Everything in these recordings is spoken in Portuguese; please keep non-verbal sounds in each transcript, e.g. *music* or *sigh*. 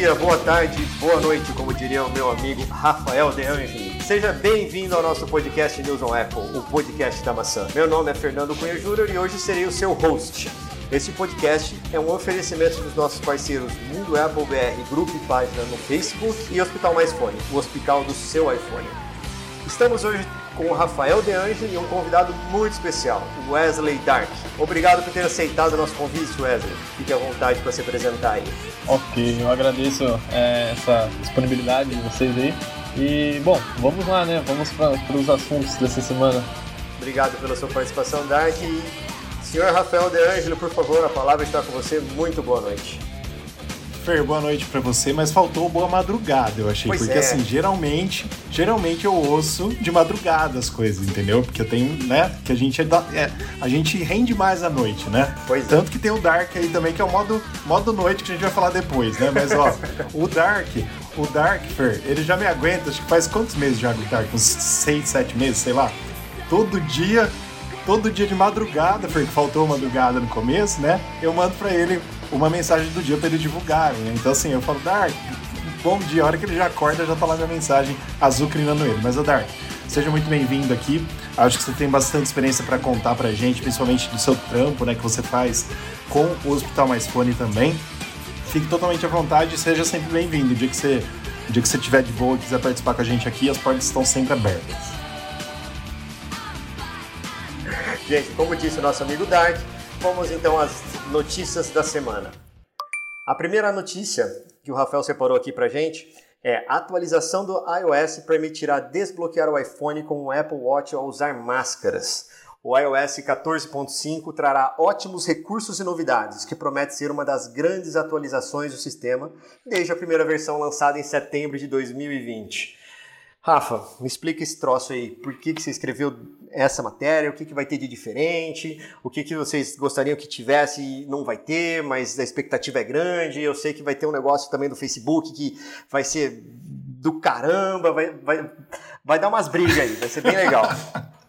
Dia, boa tarde, boa noite, como diria o meu amigo Rafael De Angeli. Seja bem-vindo ao nosso podcast News on Apple, o podcast da maçã. Meu nome é Fernando Cunha Júnior e hoje serei o seu host. Esse podcast é um oferecimento dos nossos parceiros Mundo Apple BR, grupo e página no Facebook e Hospital Mais Fone, o hospital do seu iPhone. Estamos hoje com o Rafael De Angeli e um convidado muito especial, Wesley Dark. Obrigado por ter aceitado o nosso convite, Wesley. Fique à vontade para se apresentar aí. Ok, eu agradeço é, essa disponibilidade de vocês aí. E, bom, vamos lá, né? Vamos para os assuntos dessa semana. Obrigado pela sua participação, Dark. Senhor Rafael De Angeli, por favor, a palavra está com você. Muito boa noite. Fer, boa noite para você, mas faltou boa madrugada, eu achei. Pois porque é. assim, geralmente, geralmente eu ouço de madrugada as coisas, entendeu? Porque eu tenho, né, que a gente é, da- é, a gente rende mais à noite, né? Pois é. Tanto que tem o Dark aí também, que é o modo, modo noite que a gente vai falar depois, né? Mas ó, o Dark, o Dark, Fer, ele já me aguenta, acho que faz quantos meses já o Dark? Uns seis, sete meses, sei lá. Todo dia todo dia de madrugada, porque faltou madrugada no começo, né? Eu mando pra ele uma mensagem do dia pra ele divulgar, né? Então assim, eu falo, Dark, bom dia. A hora que ele já acorda, já tá lá minha mensagem azucrinando ele. Mas, ô Dark, seja muito bem-vindo aqui. Acho que você tem bastante experiência pra contar pra gente, principalmente do seu trampo, né, que você faz com o Hospital Mais Fone também. Fique totalmente à vontade e seja sempre bem-vindo. O dia que você, o dia que você estiver de boa e quiser participar com a gente aqui, as portas estão sempre abertas. Gente, como disse o nosso amigo Dark, vamos então às notícias da semana. A primeira notícia que o Rafael separou aqui pra gente é a atualização do iOS permitirá desbloquear o iPhone com o Apple Watch ao usar máscaras. O iOS 14.5 trará ótimos recursos e novidades, que promete ser uma das grandes atualizações do sistema desde a primeira versão lançada em setembro de 2020. Rafa, me explica esse troço aí. Por que, que você escreveu essa matéria? O que, que vai ter de diferente? O que, que vocês gostariam que tivesse e não vai ter, mas a expectativa é grande? Eu sei que vai ter um negócio também do Facebook que vai ser do caramba, vai, vai, vai dar umas brigas aí, vai ser bem legal. *laughs*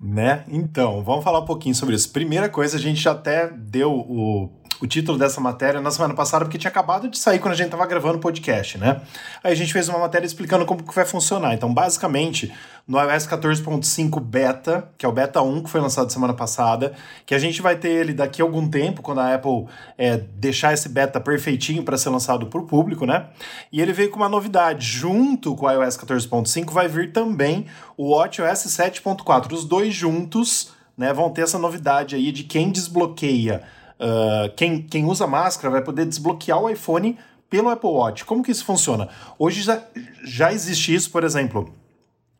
Né? Então, vamos falar um pouquinho sobre isso. Primeira coisa, a gente já até deu o, o título dessa matéria na semana passada, porque tinha acabado de sair quando a gente estava gravando o podcast, né? Aí a gente fez uma matéria explicando como que vai funcionar. Então, basicamente, no iOS 14.5 Beta, que é o Beta 1 que foi lançado semana passada, que a gente vai ter ele daqui a algum tempo, quando a Apple é, deixar esse beta perfeitinho para ser lançado para o público, né? E ele veio com uma novidade. Junto com o iOS 14.5 vai vir também o WatchOS 7.4. Os dois juntos né, vão ter essa novidade aí de quem desbloqueia, uh, quem, quem usa máscara vai poder desbloquear o iPhone pelo Apple Watch. Como que isso funciona? Hoje já, já existe isso, por exemplo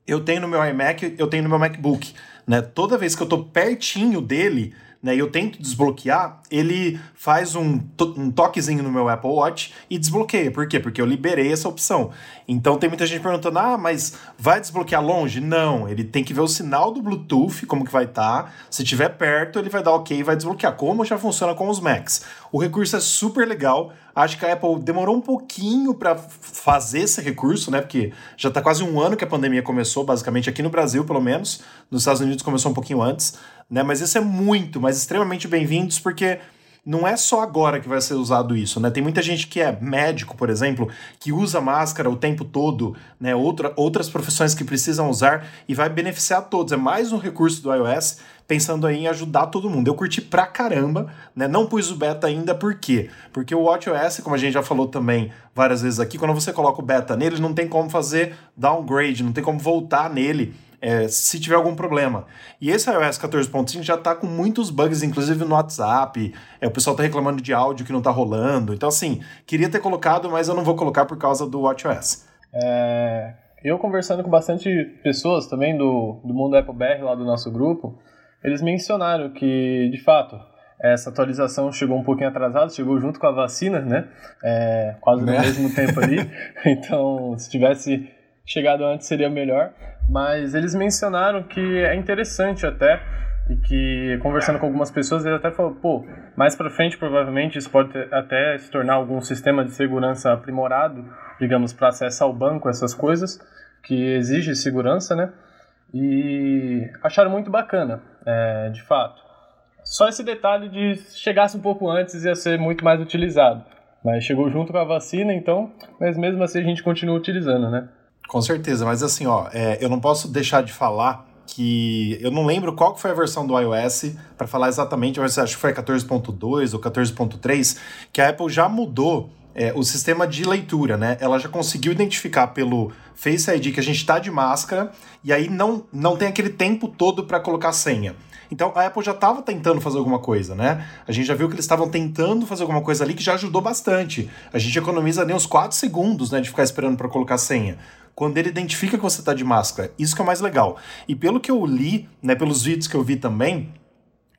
eu tenho no meu iMac, eu tenho no meu MacBook, né? Toda vez que eu tô pertinho dele, né, e eu tento desbloquear, ele faz um, to um toquezinho no meu Apple Watch e desbloqueia. Por quê? Porque eu liberei essa opção. Então tem muita gente perguntando: "Ah, mas vai desbloquear longe?" Não, ele tem que ver o sinal do Bluetooth, como que vai estar. Tá. Se tiver perto, ele vai dar OK e vai desbloquear, como já funciona com os Macs. O recurso é super legal. Acho que a Apple demorou um pouquinho para fazer esse recurso, né? Porque já tá quase um ano que a pandemia começou, basicamente aqui no Brasil, pelo menos. Nos Estados Unidos começou um pouquinho antes, né? Mas isso é muito, mas extremamente bem-vindos, porque não é só agora que vai ser usado isso, né? Tem muita gente que é médico, por exemplo, que usa máscara o tempo todo, né? Outra, outras profissões que precisam usar e vai beneficiar todos. É mais um recurso do iOS pensando aí em ajudar todo mundo. Eu curti pra caramba, né? Não pus o beta ainda, por quê? Porque o WatchOS, como a gente já falou também várias vezes aqui, quando você coloca o beta nele, não tem como fazer downgrade, não tem como voltar nele é, se tiver algum problema. E esse iOS 14.5 já tá com muitos bugs, inclusive no WhatsApp. É, o pessoal tá reclamando de áudio que não tá rolando. Então, assim, queria ter colocado, mas eu não vou colocar por causa do WatchOS. É, eu conversando com bastante pessoas também do, do mundo Apple BR lá do nosso grupo, eles mencionaram que, de fato, essa atualização chegou um pouquinho atrasada, chegou junto com a vacina, né? É, quase Né? no mesmo tempo ali. *laughs* Então, se tivesse chegado antes seria melhor. Mas eles mencionaram que é interessante até e que conversando com algumas pessoas ele até falou, pô, mais para frente provavelmente isso pode ter- até se tornar algum sistema de segurança aprimorado, digamos, para acesso ao banco, essas coisas que exige segurança, né? E acharam muito bacana, é, de fato. Só esse detalhe de se chegasse um pouco antes ia ser muito mais utilizado. Mas chegou junto com a vacina, então, mas mesmo assim a gente continua utilizando, né? Com certeza, mas assim, ó, é, eu não posso deixar de falar que eu não lembro qual que foi a versão do iOS para falar exatamente, mas acho que foi 14.2 ou 14.3, que a Apple já mudou é, o sistema de leitura, né? Ela já conseguiu identificar pelo Face ID que a gente está de máscara e aí não, não tem aquele tempo todo para colocar senha. Então a Apple já estava tentando fazer alguma coisa, né? A gente já viu que eles estavam tentando fazer alguma coisa ali que já ajudou bastante. A gente economiza nem uns 4 segundos, né, de ficar esperando para colocar senha quando ele identifica que você está de máscara. Isso que é o mais legal. E pelo que eu li, né, pelos vídeos que eu vi também,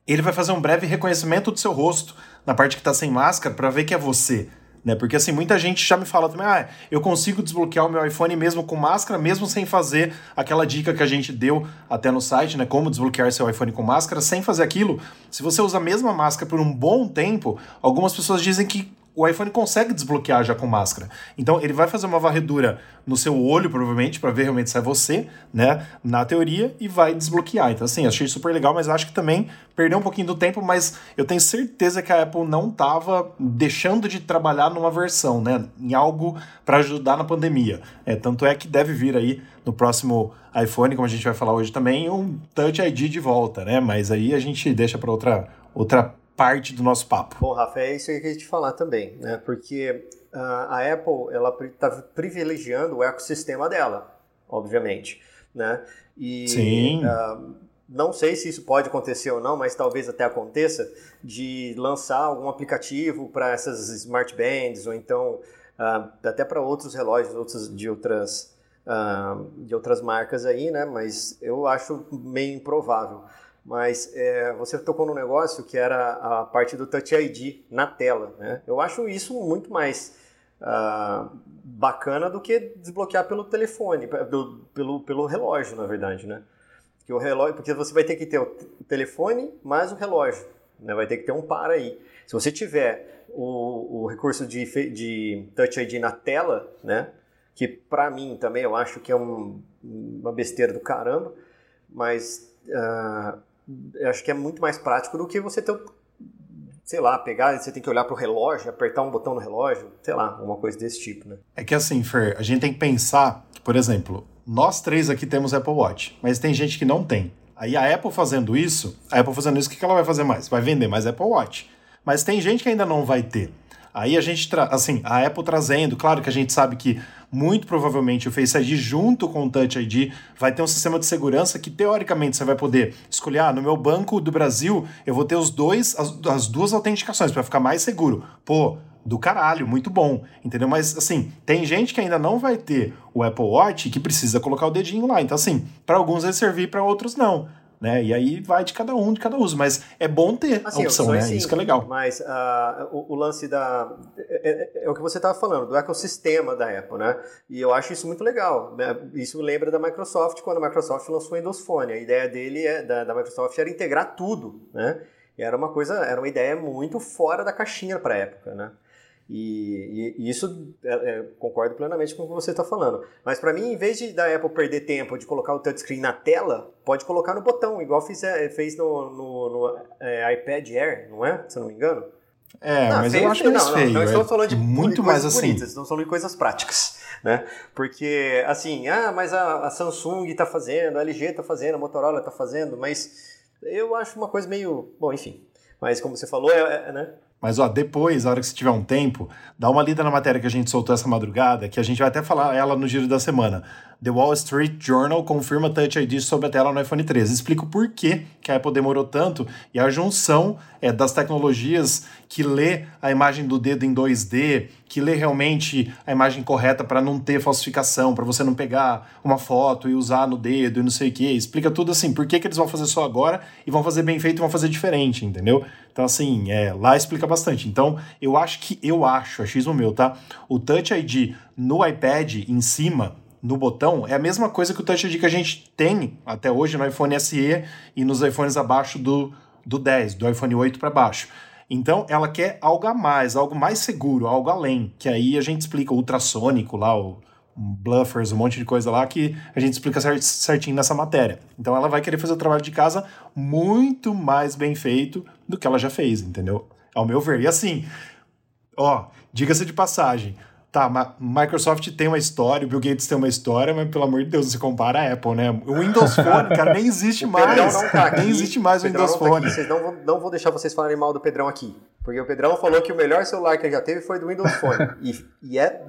ele vai fazer um breve reconhecimento do seu rosto na parte que está sem máscara para ver que é você. Né? Porque assim, muita gente já me fala também, ah, eu consigo desbloquear o meu iPhone mesmo com máscara, mesmo sem fazer aquela dica que a gente deu até no site, né? Como desbloquear seu iPhone com máscara, sem fazer aquilo. Se você usa a mesma máscara por um bom tempo, algumas pessoas dizem que o iPhone consegue desbloquear já com máscara. Então ele vai fazer uma varredura no seu olho, provavelmente, para ver realmente se é você, né? Na teoria, e vai desbloquear. Então, assim, achei super legal, mas acho que também perdeu um pouquinho do tempo, mas eu tenho certeza que a Apple não estava deixando de trabalhar numa versão, né? Em algo para ajudar na pandemia. É, tanto é que deve vir aí no próximo iPhone, como a gente vai falar hoje também, um Touch ID de volta, né? Mas aí a gente deixa para outra outra parte do nosso papo. Bom, Rafa, é isso que eu queria te falar também, né? Porque uh, a Apple, ela está privilegiando o ecossistema dela, obviamente, né? E, Sim. Uh, não sei se isso pode acontecer ou não, mas talvez até aconteça, de lançar algum aplicativo para essas smart bands, ou então uh, até para outros relógios outros, de outras Uh, de outras marcas aí, né? Mas eu acho meio improvável. Mas é, você tocou num negócio que era a parte do Touch ID na tela. Né? Eu acho isso muito mais uh, bacana do que desbloquear pelo telefone, pelo, pelo relógio, na verdade. Né? Que o relógio, porque você vai ter que ter o telefone mais o relógio. Né? Vai ter que ter um par aí. Se você tiver o, o recurso de, de Touch ID na tela, né? que para mim também eu acho que é um, uma besteira do caramba, mas uh, eu acho que é muito mais prático do que você ter, sei lá, pegar, você tem que olhar para o relógio, apertar um botão no relógio, sei lá, uma coisa desse tipo, né? É que assim, Fer, a gente tem que pensar por exemplo, nós três aqui temos Apple Watch, mas tem gente que não tem. Aí a Apple fazendo isso, a Apple fazendo isso, o que ela vai fazer mais? Vai vender mais Apple Watch. Mas tem gente que ainda não vai ter. Aí a gente, assim, a Apple trazendo, claro que a gente sabe que muito provavelmente o Face ID junto com o Touch ID vai ter um sistema de segurança que teoricamente você vai poder escolher, ah, no meu banco do Brasil eu vou ter os dois, as, as duas autenticações para ficar mais seguro. Pô, do caralho, muito bom, entendeu? Mas assim, tem gente que ainda não vai ter o Apple Watch que precisa colocar o dedinho lá. Então assim, para alguns vai servir, para outros não né? E aí vai de cada um, de cada uso. Mas é bom ter assim, a opção, né? Sim, Isso que é legal. Mas uh, o, o, lance da. É, é, é o que você estava falando, do ecossistema da Apple, né? E eu acho isso muito legal. Né? Isso lembra da Microsoft quando a Microsoft lançou o Windows Phone. A ideia dele, é, da, da Microsoft, era integrar tudo, né? E era uma coisa, era uma ideia muito fora da caixinha para a época, né? E, e, e isso é, é, concordo plenamente com o que você está falando. Mas para mim, em vez de da Apple perder tempo de colocar o touchscreen na tela, pode colocar no botão, igual fiz, é, fez no, no, no é, iPad Air, não é? Se eu não me engano. É, não, mas feio, eu acho mais não, feio. Não, não estamos falando de muito mais assim. Bonitas, estamos falando de coisas práticas, né? Porque, assim, ah, mas a, a Samsung está fazendo, a LG está fazendo, a Motorola está fazendo, mas eu acho uma coisa meio... Bom, enfim. Mas como você falou, é, é né? Mas ó, depois, a hora que você tiver um tempo, dá uma lida na matéria que a gente soltou essa madrugada, que a gente vai até falar ela no giro da semana. The Wall Street Journal confirma Touch ID sobre a tela no iPhone 13. Explica porquê que a Apple demorou tanto e a junção é, das tecnologias que lê a imagem do dedo em 2D, que lê realmente a imagem correta para não ter falsificação, para você não pegar uma foto e usar no dedo e não sei o que. Explica tudo assim, por que, que eles vão fazer só agora e vão fazer bem feito e vão fazer diferente, entendeu? Então, assim, é, lá explica bastante. Então, eu acho que, eu acho, achismo meu, tá? O Touch ID no iPad em cima no botão é a mesma coisa que o Touch ID que a gente tem até hoje no iPhone SE e nos iPhones abaixo do, do 10, do iPhone 8 para baixo. Então ela quer algo a mais, algo mais seguro, algo além, que aí a gente explica o ultrassônico lá, o bluffers, um monte de coisa lá que a gente explica certinho nessa matéria. Então ela vai querer fazer o trabalho de casa muito mais bem feito do que ela já fez, entendeu? Ao meu ver. E assim, Ó, diga-se de passagem. Tá, Microsoft tem uma história, o Bill Gates tem uma história, mas pelo amor de Deus, se compara a Apple, né? O Windows Phone, cara, nem existe *laughs* mais. Não tá nem existe mais o, Windows Phone. Tá vocês não vão, não vou deixar vocês falarem mal do Pedrão aqui. Porque o Pedrão falou que o melhor celular que ele já teve foi do Windows Phone. e, e, é,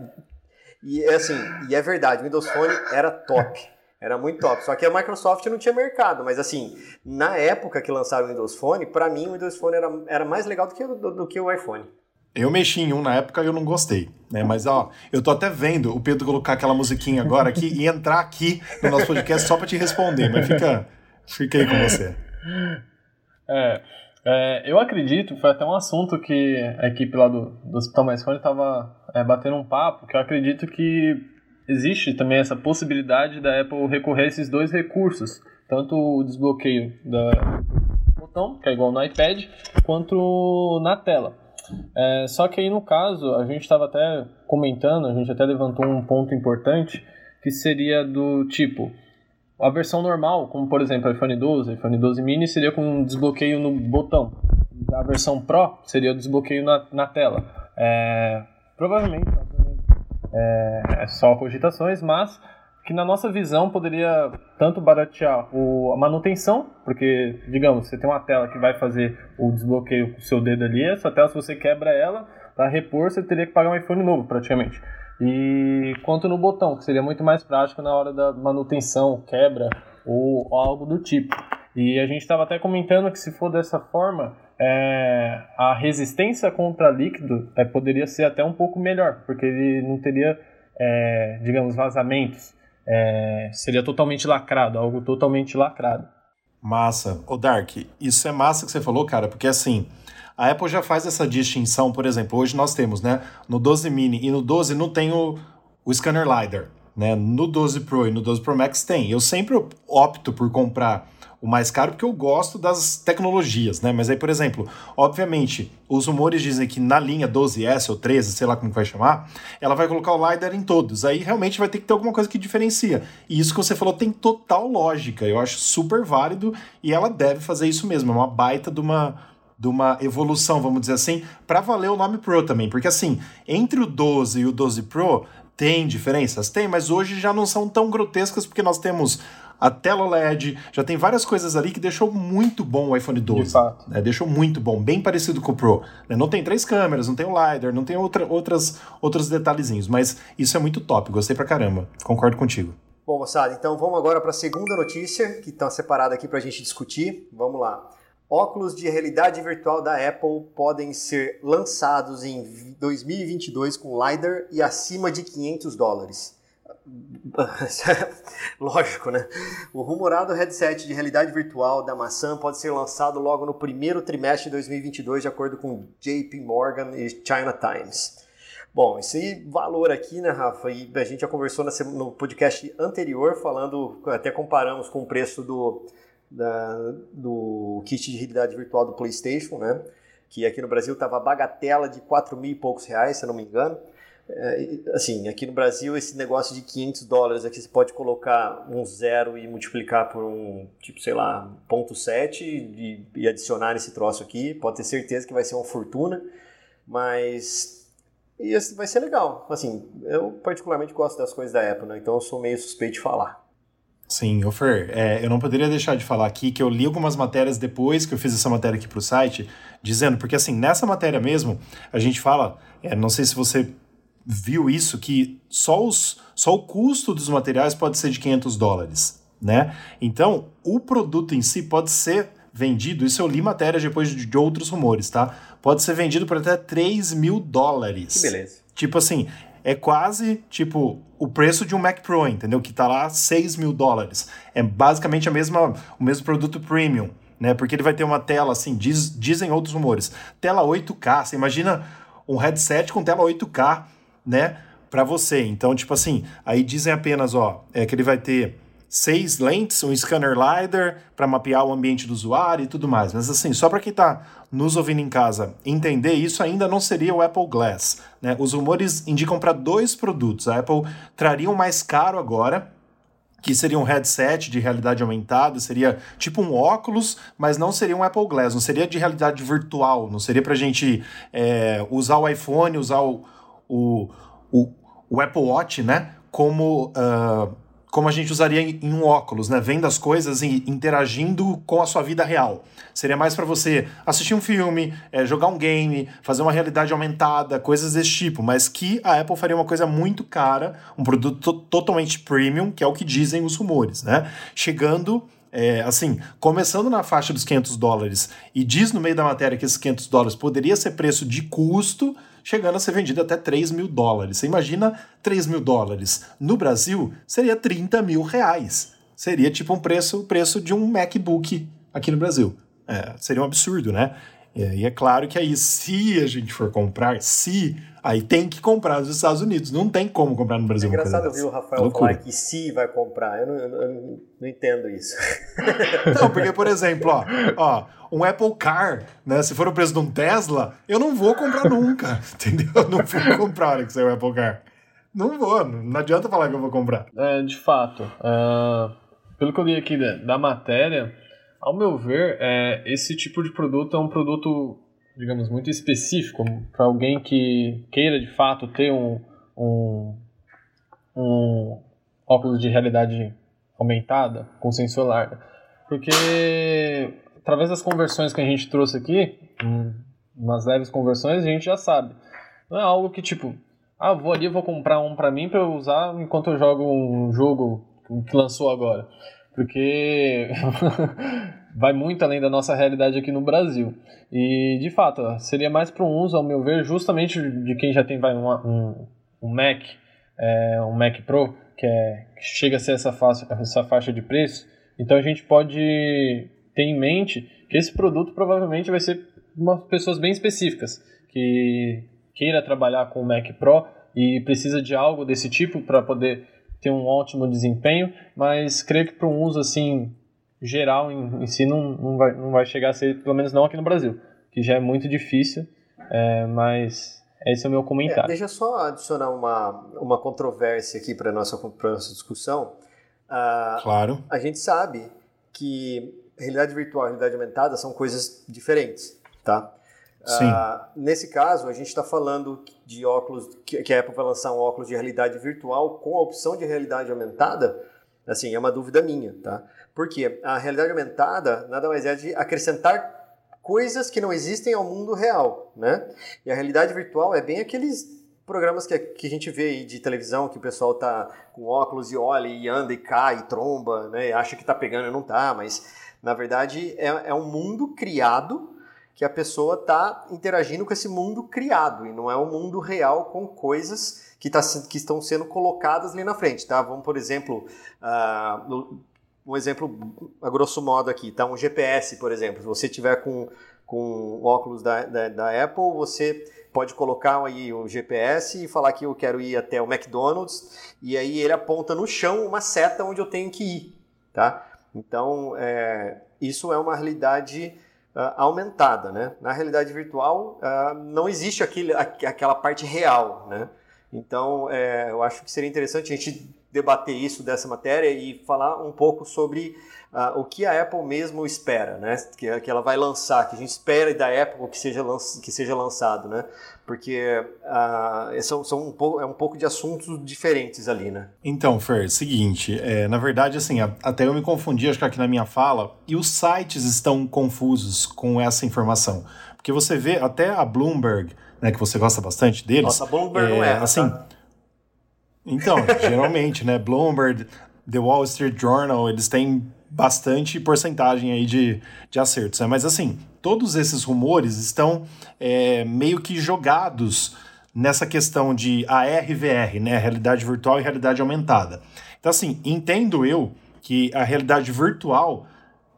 e é assim, e é verdade, o Windows Phone era top. Era muito top. Só que a Microsoft não tinha mercado. Mas assim, na época que lançaram o Windows Phone, para mim o Windows Phone era, era mais legal do que, do, do que o iPhone. Eu mexi em um na época e eu não gostei, né? Mas ó, eu tô até vendo o Pedro colocar aquela musiquinha agora aqui e entrar aqui no nosso podcast só para te responder, mas fica, fica aí com você. É, é, eu acredito, foi até um assunto que a equipe lá do, do Hospital Mais Fone tava é, batendo um papo, que eu acredito que existe também essa possibilidade da Apple recorrer a esses dois recursos, tanto o desbloqueio da botão, que é igual no iPad, quanto na tela. É, só que aí no caso, a gente estava até comentando, a gente até levantou um ponto importante, que seria do tipo, a versão normal, como por exemplo iPhone 12, iPhone 12 mini, seria com um desbloqueio no botão. A versão Pro seria o desbloqueio na, na tela. É, provavelmente, é, é só cogitações, mas que na nossa visão poderia tanto baratear o, a manutenção, porque, digamos, você tem uma tela que vai fazer o desbloqueio com o seu dedo ali, essa tela, se você quebra ela, para repor, você teria que pagar um iPhone novo, praticamente. E quanto no botão, que seria muito mais prático na hora da manutenção, quebra ou, ou algo do tipo. E a gente estava até comentando que se for dessa forma, é, a resistência contra líquido é, poderia ser até um pouco melhor, porque ele não teria, é, digamos, vazamentos é, seria totalmente lacrado, algo totalmente lacrado. Massa. Ô Dark, isso é massa que você falou, cara, porque assim, a Apple já faz essa distinção, por exemplo, hoje nós temos, né, no 12 mini e no 12 não tem o, o scanner LiDAR, né, no 12 Pro e no 12 Pro Max tem. Eu sempre opto por comprar o mais caro porque eu gosto das tecnologias, né? Mas aí, por exemplo, obviamente, os rumores dizem que na linha 12S ou 13, sei lá como vai chamar, ela vai colocar o LiDAR em todos. Aí realmente vai ter que ter alguma coisa que diferencia. E isso que você falou tem total lógica. Eu acho super válido e ela deve fazer isso mesmo. É uma baita de uma de uma evolução, vamos dizer assim, para valer o nome Pro também, porque assim, entre o 12 e o 12 Pro tem diferenças? Tem, mas hoje já não são tão grotescas porque nós temos a tela LED, já tem várias coisas ali que deixou muito bom o iPhone 12. De fato. Né? Deixou muito bom, bem parecido com o Pro. Né? Não tem três câmeras, não tem o LiDAR, não tem outra, outras, outros detalhezinhos, mas isso é muito top, gostei pra caramba. Concordo contigo. Bom, moçada, então vamos agora para a segunda notícia, que está separada aqui para a gente discutir. Vamos lá. Óculos de realidade virtual da Apple podem ser lançados em 2022 com LiDAR e acima de 500 dólares. *laughs* Lógico, né? O rumorado headset de realidade virtual da maçã pode ser lançado logo no primeiro trimestre de 2022, de acordo com JP Morgan e China Times. Bom, esse valor aqui, né, Rafa? E a gente já conversou no podcast anterior, falando, até comparamos com o preço do, da, do kit de realidade virtual do PlayStation, né? Que aqui no Brasil estava bagatela de 4 mil e poucos reais, se eu não me engano. É, assim, aqui no Brasil, esse negócio de 500 dólares aqui, você pode colocar um zero e multiplicar por um, tipo, sei lá, ponto 7 e, e adicionar esse troço aqui. Pode ter certeza que vai ser uma fortuna, mas e vai ser legal. Assim, eu particularmente gosto das coisas da Apple, né? então eu sou meio suspeito de falar. Sim, Ofer, é, eu não poderia deixar de falar aqui que eu li algumas matérias depois que eu fiz essa matéria aqui para o site, dizendo, porque assim, nessa matéria mesmo, a gente fala, é, não sei se você viu isso, que só, os, só o custo dos materiais pode ser de 500 dólares, né? Então, o produto em si pode ser vendido, isso eu li matéria depois de outros rumores, tá? Pode ser vendido por até 3 mil dólares. Que beleza. Tipo assim, é quase, tipo, o preço de um Mac Pro, entendeu? Que tá lá 6 mil dólares. É basicamente a mesma, o mesmo produto premium, né? Porque ele vai ter uma tela, assim, diz, dizem outros rumores, tela 8K. Você imagina um headset com tela 8K né, para você. Então, tipo assim, aí dizem apenas, ó, é que ele vai ter seis lentes, um scanner LiDAR para mapear o ambiente do usuário e tudo mais. Mas assim, só para quem está nos ouvindo em casa entender, isso ainda não seria o Apple Glass. Né? Os rumores indicam para dois produtos. A Apple traria um mais caro agora, que seria um headset de realidade aumentada, seria tipo um óculos, mas não seria um Apple Glass, não seria de realidade virtual, não seria para gente é, usar o iPhone, usar o, o, o, o Apple Watch, né? Como uh, como a gente usaria em, um óculos, né? Vendo as coisas e interagindo com a sua vida real. Seria mais para você assistir um filme, é, jogar um game, fazer uma realidade aumentada, coisas desse tipo. Mas que a Apple faria uma coisa muito cara, um produto totalmente premium, que é o que dizem os rumores, né? Chegando é, assim, começando na faixa dos 500 dólares e diz no meio da matéria que esses 500 dólares poderia ser preço de custo, chegando a ser vendido até 3 mil dólares. Você imagina 3 mil dólares. No Brasil, seria 30 mil reais. Seria tipo um preço, preço de um MacBook aqui no Brasil. É, seria um absurdo, né? E é claro que aí, se a gente for comprar, se, aí tem que comprar nos Estados Unidos. Não tem como comprar no Brasil. É engraçado ouvir o Rafael é falar que se vai comprar. Eu não, eu não, eu não entendo isso. Não, porque, por exemplo, ó, ó, um Apple Car, né? Se for o preço de um Tesla, eu não vou comprar nunca. *laughs* Entendeu? Eu não vou comprar hora que sair o Apple Car. Não vou, não adianta falar que eu vou comprar. É, de fato. Uh, pelo que eu li aqui da, da matéria ao meu ver, é, esse tipo de produto é um produto, digamos, muito específico para alguém que queira de fato ter um, um, um óculos de realidade aumentada com sensor larga. Porque através das conversões que a gente trouxe aqui, umas leves conversões, a gente já sabe. Não é algo que tipo, ah, vou ali, vou comprar um para mim para eu usar enquanto eu jogo um jogo que lançou agora porque *laughs* vai muito além da nossa realidade aqui no Brasil. E, de fato, seria mais para um uso, ao meu ver, justamente de quem já tem vai, um, um Mac, é, um Mac Pro, que, é, que chega a ser essa faixa, essa faixa de preço. Então, a gente pode ter em mente que esse produto provavelmente vai ser umas pessoas bem específicas, que queira trabalhar com o Mac Pro e precisa de algo desse tipo para poder ter um ótimo desempenho, mas creio que para um uso assim geral em, em si não, não, vai, não vai chegar a ser, pelo menos não aqui no Brasil, que já é muito difícil, é, mas esse é o meu comentário. É, deixa eu só adicionar uma, uma controvérsia aqui para a nossa, nossa discussão. Uh, claro. A gente sabe que realidade virtual e realidade aumentada são coisas diferentes, tá? Uh, nesse caso, a gente está falando de óculos, que, que a Apple vai lançar um óculos de realidade virtual com a opção de realidade aumentada, assim, é uma dúvida minha, tá? Porque a realidade aumentada nada mais é de acrescentar coisas que não existem ao mundo real, né? E a realidade virtual é bem aqueles programas que, que a gente vê aí de televisão, que o pessoal tá com óculos e olha e anda e cai e tromba, né? E acha que tá pegando e não tá, mas na verdade é, é um mundo criado que a pessoa está interagindo com esse mundo criado e não é um mundo real com coisas que, tá, que estão sendo colocadas ali na frente, tá? Vamos, por exemplo, uh, um exemplo a grosso modo aqui, tá? Um GPS, por exemplo. Se você tiver com, com óculos da, da, da Apple, você pode colocar aí o GPS e falar que eu quero ir até o McDonald's e aí ele aponta no chão uma seta onde eu tenho que ir, tá? Então, é, isso é uma realidade uh, aumentada, né? Na realidade virtual uh, não existe aquele, aquela parte real, né? Então, é, eu acho que seria interessante a gente debater isso dessa matéria e falar um pouco sobre uh, o que a Apple mesmo espera, né? Que, que ela vai lançar, que a gente espera da Apple que seja, que seja lançado, né? Porque uh, são, são um pouco, é um pouco de assuntos diferentes ali, né? Então, Fer, seguinte, é, na verdade, assim, até eu me confundi, acho que aqui na minha fala, e os sites estão confusos com essa informação. Porque você vê até a Bloomberg, né, que você gosta bastante deles. Nossa, a Bloomberg é, não é. Assim, tá? Então, geralmente, né? Bloomberg, The Wall Street Journal, eles têm bastante porcentagem aí de, de acertos. Né? Mas assim, todos esses rumores estão é, meio que jogados nessa questão de AR/VR, né? Realidade virtual e realidade aumentada. Então, assim, entendo eu que a realidade virtual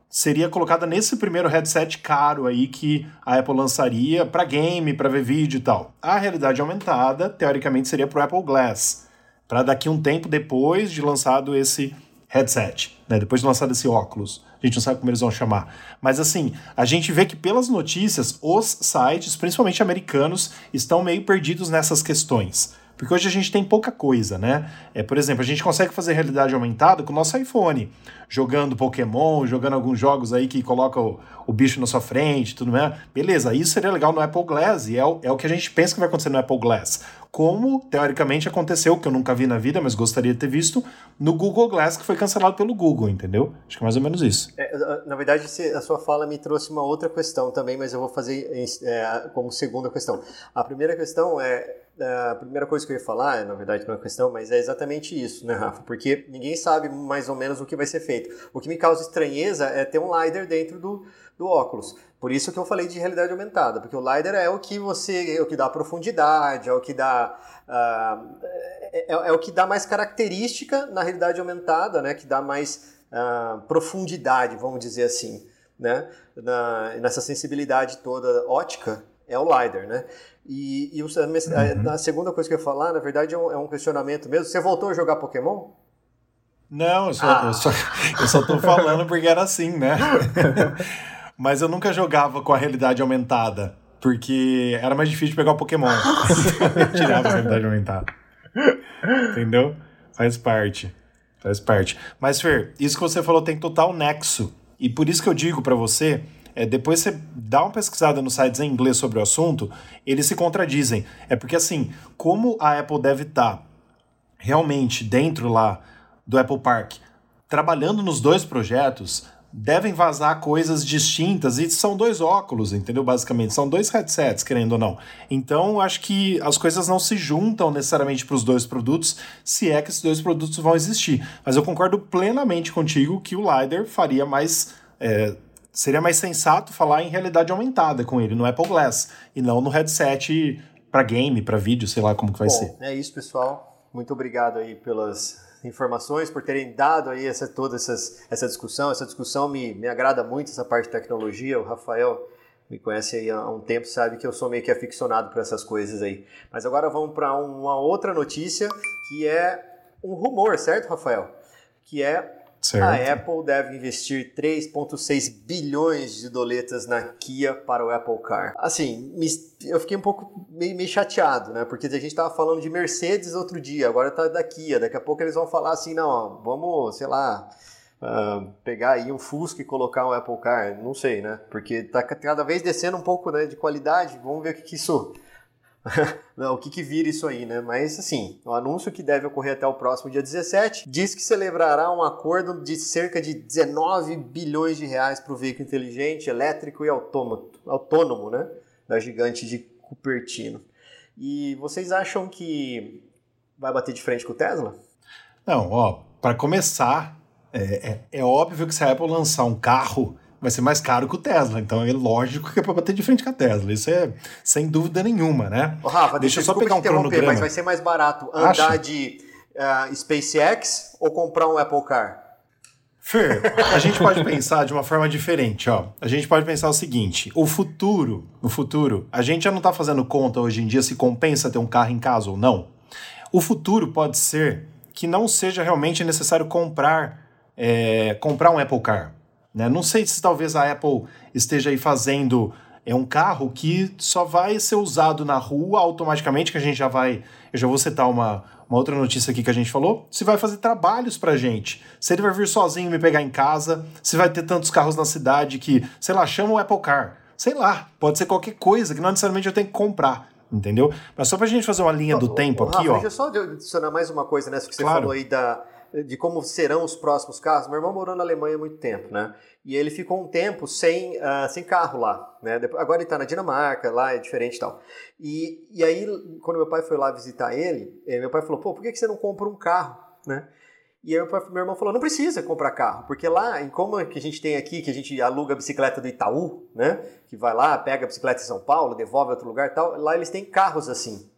seria colocada nesse primeiro headset caro aí que a Apple lançaria para game, para ver vídeo e tal. A realidade aumentada, teoricamente, seria para o Apple Glass para daqui um tempo depois de lançado esse headset, né? depois de lançado esse óculos. A gente não sabe como eles vão chamar. Mas assim, a gente vê que pelas notícias, os sites, principalmente americanos, estão meio perdidos nessas questões. Porque hoje a gente tem pouca coisa, né? É, por exemplo, a gente consegue fazer realidade aumentada com o nosso iPhone, jogando Pokémon, jogando alguns jogos aí que colocam o, o bicho na sua frente, tudo mais. Beleza, isso seria legal no Apple Glass e é o, é o que a gente pensa que vai acontecer no Apple Glass como teoricamente aconteceu, que eu nunca vi na vida, mas gostaria de ter visto, no Google Glass, que foi cancelado pelo Google, entendeu? Acho que é mais ou menos isso. É, na verdade, a sua fala me trouxe uma outra questão também, mas eu vou fazer é, como segunda questão. A primeira questão é. É a primeira coisa que eu ia falar, na verdade, não é questão, mas é exatamente isso, né, Rafa? Porque ninguém sabe mais ou menos o que vai ser feito. O que me causa estranheza é ter um LiDAR dentro do, do óculos. Por isso que eu falei de realidade aumentada, porque o LiDAR é o que você, é o que dá profundidade, é o que dá uh, é, é, o que dá mais característica na realidade aumentada, né? Que dá mais uh, profundidade, vamos dizer assim, né? Na, nessa sensibilidade toda ótica é o LiDAR, né? E, e a, a, segunda coisa que eu ia falar, na verdade, é um, é um questionamento mesmo. Você voltou a jogar Pokémon? Não, eu só, ah. eu, só, eu só tô falando porque era assim, né? *laughs* Mas eu nunca jogava com a realidade aumentada, porque era mais difícil pegar o Pokémon. eu tirava a realidade aumentada. Entendeu? Faz parte. Faz parte. Mas, Fer, isso que você falou tem total nexo. E por isso que eu digo para você, é, depois você dá uma pesquisada nos sites em inglês sobre o assunto, eles se contradizem. É porque, assim, como a Apple deve estar tá realmente dentro lá do Apple Park, trabalhando nos dois projetos, devem vazar coisas distintas e são dois óculos, entendeu? Basicamente, são dois headsets, querendo ou não. Então, acho que as coisas não se juntam necessariamente para os dois produtos, se é que esses dois produtos vão existir. Mas eu concordo plenamente contigo que o LiDAR faria mais. É, seria mais sensato falar em realidade aumentada com ele no Apple Glass e não no headset para game, para vídeo, sei lá como que vai Bom, ser. É isso, pessoal. Muito obrigado aí pelas informações, por terem dado aí essa, toda essas, essa discussão. Essa discussão me, me agrada muito, essa parte de tecnologia. O Rafael me conhece aí há um tempo, sabe que eu sou meio que aficionado por essas coisas aí. Mas agora vamos para uma outra notícia que é um rumor, certo, Rafael? Que é Certo. A Apple deve investir 3,6 bilhões de doletas na Kia para o Apple Car. Assim, eu fiquei um pouco meio, meio chateado, né? Porque a gente estava falando de Mercedes outro dia, agora está da Kia. Daqui a pouco eles vão falar assim: não, vamos, sei lá. Uh, pegar aí um Fusca e colocar um Apple Car, não sei, né? Porque tá cada vez descendo um pouco né, de qualidade. Vamos ver o que, que isso *laughs* O que, que vira isso aí, né? Mas assim, o anúncio que deve ocorrer até o próximo dia 17 diz que celebrará um acordo de cerca de 19 bilhões de reais para o veículo inteligente, elétrico e autônomo, autônomo, né? Da gigante de Cupertino. E vocês acham que vai bater de frente com o Tesla? Não, ó, para começar, é, é, é óbvio que se a Apple lançar um carro vai ser mais caro que o Tesla. Então é lógico que é para bater de frente com a Tesla. Isso é sem dúvida nenhuma, né? Ô, Rafa, deixa, deixa eu só pegar um cronograma. Mas vai ser mais barato andar Acha? de uh, SpaceX ou comprar um Apple Car? Fer, a gente pode pensar de uma forma diferente, ó. A gente pode pensar o seguinte: o futuro, o futuro, a gente já não está fazendo conta hoje em dia se compensa ter um carro em casa ou não. O futuro pode ser que não seja realmente necessário comprar é, comprar um Apple Car. Né? Não sei se talvez a Apple esteja aí fazendo é um carro que só vai ser usado na rua automaticamente, que a gente já vai. Eu já vou citar uma, uma outra notícia aqui que a gente falou. Se vai fazer trabalhos pra gente. Se ele vai vir sozinho me pegar em casa, se vai ter tantos carros na cidade que, sei lá, chama o Apple Car. Sei lá, pode ser qualquer coisa que não necessariamente eu tenho que comprar. Entendeu? Mas só pra gente fazer uma linha do tempo aqui, ó. Deixa eu só adicionar mais uma coisa nessa que você claro. falou aí da, de como serão os próximos carros. Meu irmão morou na Alemanha há muito tempo, né? E ele ficou um tempo sem, uh, sem carro lá, né? Agora ele está na Dinamarca, lá é diferente e tal. E, e aí, quando meu pai foi lá visitar ele, eh, meu pai falou, pô, por que você não compra um carro, né? E aí meu, irmão falou, não precisa comprar carro, porque lá, em como que a gente tem aqui, que a gente aluga a bicicleta do Itaú, né? Que vai lá, pega a bicicleta em São Paulo, devolve a outro lugar e tal, lá eles têm carros assim.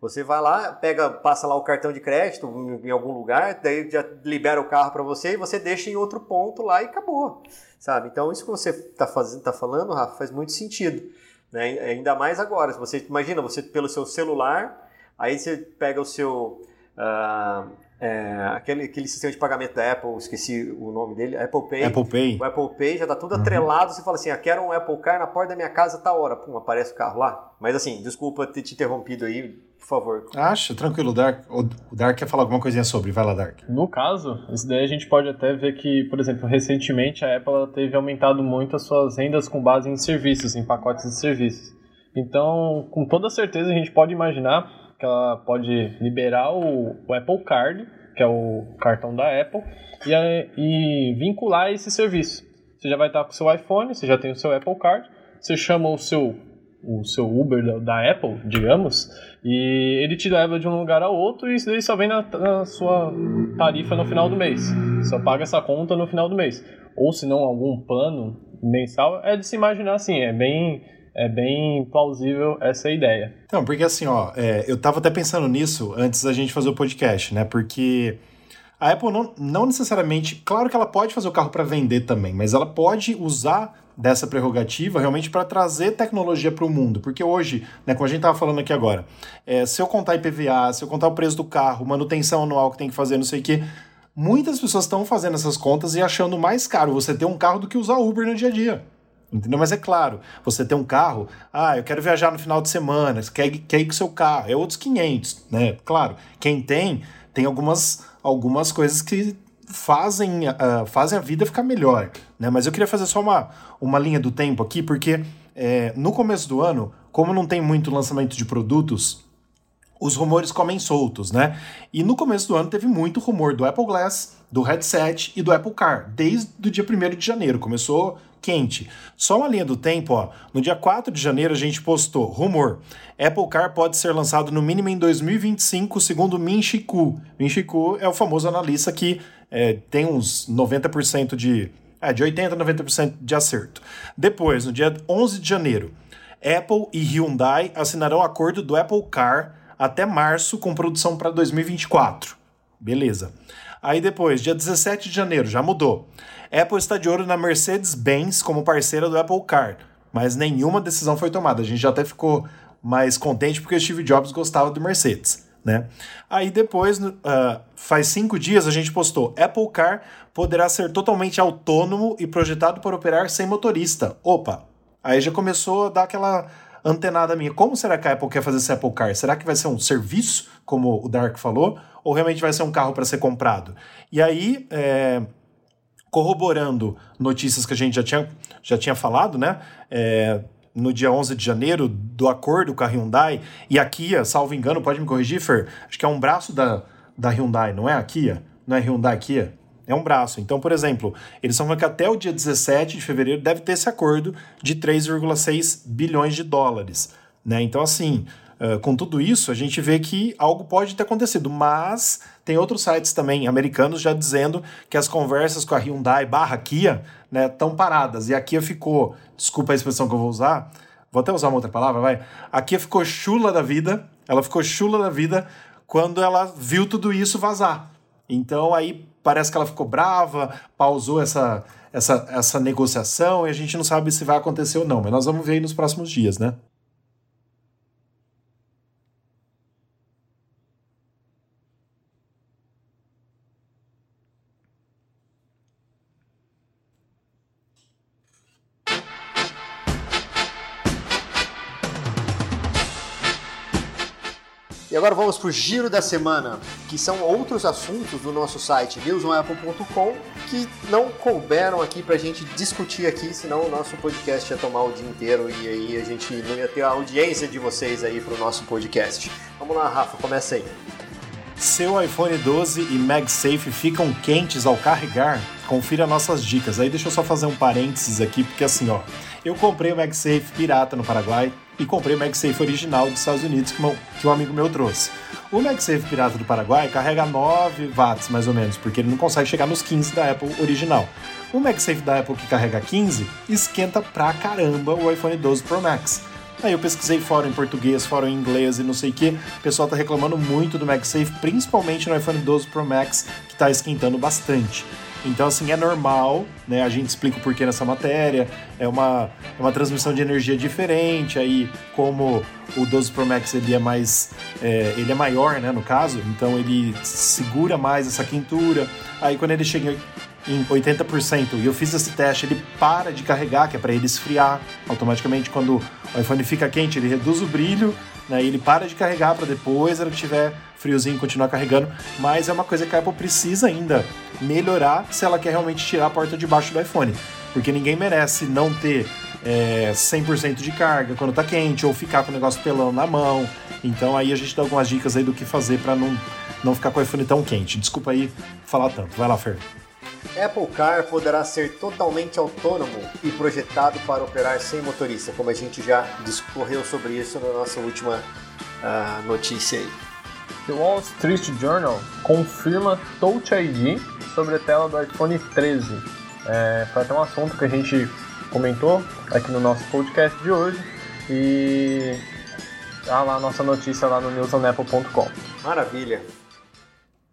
Você vai lá, pega, passa lá o cartão de crédito em algum lugar, daí já libera o carro para você e você deixa em outro ponto lá e acabou, sabe? Então isso que você está fazendo, tá falando, Rafa, faz muito sentido, né? Ainda mais agora. Se você imagina você pelo seu celular, aí você pega o seu Uh, é, aquele, aquele sistema de pagamento da Apple, esqueci o nome dele, Apple Pay. Apple Pay. O Apple Pay já está tudo uhum. atrelado. Você fala assim: ah, quero um Apple Car na porta da minha casa, tá hora. Pum, aparece o carro lá. Mas assim, desculpa ter te interrompido aí, por favor. Acha, tranquilo, Dark. O Dark quer falar alguma coisinha sobre, vai lá, Dark. No caso, isso daí a gente pode até ver que, por exemplo, recentemente a Apple teve aumentado muito as suas rendas com base em serviços, em pacotes de serviços. Então, com toda certeza, a gente pode imaginar que ela pode liberar o, o Apple Card, que é o cartão da Apple, e, e vincular esse serviço. Você já vai estar com o seu iPhone, você já tem o seu Apple Card, você chama o seu o seu Uber da, da, Apple, digamos, e ele te leva de um lugar a outro e isso daí só vem na, na, sua tarifa no final do mês. Só paga essa conta no final do mês. Ou se não algum plano mensal, é de se imaginar assim, é bem é bem plausível essa ideia. Então, porque assim, ó, é, eu tava até pensando nisso antes da gente fazer o podcast, né? Porque a Apple não, não necessariamente. Claro que ela pode fazer o carro para vender também, mas ela pode usar dessa prerrogativa realmente para trazer tecnologia para o mundo. Porque hoje, né, como a gente estava falando aqui agora, é, se eu contar IPVA, se eu contar o preço do carro, manutenção anual que tem que fazer, não sei o quê, muitas pessoas estão fazendo essas contas e achando mais caro você ter um carro do que usar Uber no dia a dia. Entendeu? Mas é claro, você tem um carro, ah, eu quero viajar no final de semana, você quer, quer ir com seu carro, é outros 500, né? Claro, quem tem, tem algumas, algumas coisas que fazem, uh, fazem a vida ficar melhor, né? Mas eu queria fazer só uma, uma linha do tempo aqui, porque é, no começo do ano, como não tem muito lançamento de produtos, os rumores comem soltos, né? E no começo do ano teve muito rumor do Apple Glass, do headset e do Apple Car, desde o dia 1 de janeiro. Começou quente. Só uma linha do tempo, ó. No dia 4 de janeiro a gente postou, rumor, Apple Car pode ser lançado no mínimo em 2025, segundo Min Chi Kuo. Min Chi Kuo é o famoso analista que é, tem uns 90% de... É, de 80% a 90% de acerto. Depois, no dia 11 de janeiro, Apple e Hyundai assinarão acordo do Apple Car até março com produção para 2024. Beleza. Aí depois, dia 17 de janeiro, já mudou. Apple está de olho na Mercedes-Benz como parceira do Apple Car, mas nenhuma decisão foi tomada. A gente já até ficou mais contente porque o Steve Jobs gostava do Mercedes. Né? Aí depois, uh, faz cinco dias, a gente postou: Apple Car poderá ser totalmente autônomo e projetado para operar sem motorista. Opa! Aí já começou a dar aquela antenada minha. Como será que a Apple quer fazer esse Apple Car? Será que vai ser um serviço, como o Dark falou, ou realmente vai ser um carro para ser comprado? E aí, é, corroborando notícias que a gente já tinha, já tinha falado, né? É, no dia 11 de janeiro, do acordo com a Hyundai, e a Kia, salvo engano, pode me corrigir, Fer? Acho que é um braço da, da Hyundai, não é a Kia? Não é Hyundai Kia? É um braço. Então, por exemplo, eles estão falando que até o dia 17 de fevereiro deve ter esse acordo de 3,6 bilhões de dólares. Né? Então, assim, uh, com tudo isso, a gente vê que algo pode ter acontecido, mas tem outros sites também americanos já dizendo que as conversas com a Hyundai barra Kia estão né, paradas. E a Kia ficou, desculpa a expressão que eu vou usar, vou até usar uma outra palavra, vai. A Kia ficou chula da vida, ela ficou chula da vida quando ela viu tudo isso vazar. Então aí parece que ela ficou brava, pausou essa, essa, essa negociação e a gente não sabe se vai acontecer ou não, mas nós vamos ver aí nos próximos dias, né? Agora vamos para o giro da semana, que são outros assuntos do nosso site newsonapple.com que não couberam aqui para a gente discutir aqui, senão o nosso podcast ia tomar o dia inteiro e aí a gente não ia ter a audiência de vocês aí para o nosso podcast. Vamos lá, Rafa, começa aí. Seu iPhone 12 e MagSafe ficam quentes ao carregar? Confira nossas dicas. Aí deixa eu só fazer um parênteses aqui, porque assim, ó, eu comprei o MagSafe pirata no Paraguai e comprei o MagSafe original dos Estados Unidos que, que um amigo meu trouxe. O MagSafe pirata do Paraguai carrega 9 watts mais ou menos, porque ele não consegue chegar nos 15 da Apple original. O MagSafe da Apple que carrega 15 esquenta pra caramba o iPhone 12 Pro Max. Aí eu pesquisei fórum em português, fórum em inglês e não sei o que. O pessoal tá reclamando muito do MagSafe, principalmente no iPhone 12 Pro Max, que tá esquentando bastante. Então, assim, é normal, né? A gente explica o porquê nessa matéria. É uma, é uma transmissão de energia diferente. Aí, como o 12 Pro Max ele é mais. É, ele é maior, né? No caso, então ele segura mais essa quentura. Aí, quando ele chega em 80% e eu fiz esse teste, ele para de carregar, que é para ele esfriar automaticamente. Quando o iPhone fica quente, ele reduz o brilho, né? E ele para de carregar para depois, ele tiver friozinho, continuar carregando. Mas é uma coisa que a Apple precisa ainda melhorar se ela quer realmente tirar a porta de baixo do iPhone. Porque ninguém merece não ter é, 100% de carga quando tá quente ou ficar com o negócio pelando na mão. Então aí a gente dá algumas dicas aí do que fazer para não, não ficar com o iPhone tão quente. Desculpa aí falar tanto. Vai lá, Fer. Apple Car poderá ser totalmente autônomo e projetado para operar sem motorista, como a gente já discorreu sobre isso na nossa última uh, notícia aí. The Wall Street Journal confirma Touch ID sobre a tela do iPhone 13. É, foi até um assunto que a gente comentou aqui no nosso podcast de hoje e tá lá a nossa notícia lá no newsonapple.com. Maravilha.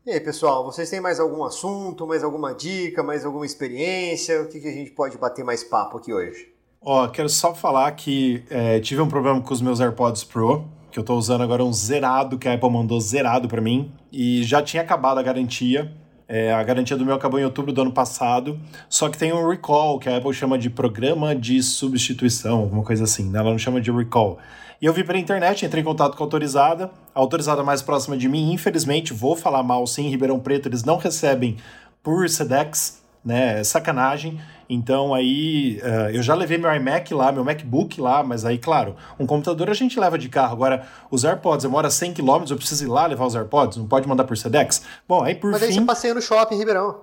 E aí, pessoal, vocês têm mais algum assunto, mais alguma dica, mais alguma experiência? O que, que a gente pode bater mais papo aqui hoje? Ó, quero só falar que é, tive um problema com os meus AirPods Pro, que eu tô usando agora um zerado que a Apple mandou zerado para mim, e já tinha acabado a garantia. É, a garantia do meu acabou em outubro do ano passado, só que tem um recall, que a Apple chama de programa de substituição, alguma coisa assim, né? ela não chama de recall. E eu vi pela internet, entrei em contato com a autorizada, a autorizada mais próxima de mim, infelizmente, vou falar mal sim, Ribeirão Preto, eles não recebem por SEDEX, né, é sacanagem. Então aí uh, eu já levei meu iMac lá, meu MacBook lá, mas aí, claro, um computador a gente leva de carro. Agora, os AirPods, eu moro a 100 km, eu preciso ir lá levar os AirPods, não pode mandar por SEDEX? Bom, aí por mas fim... Mas aí você passeia no shopping, Ribeirão.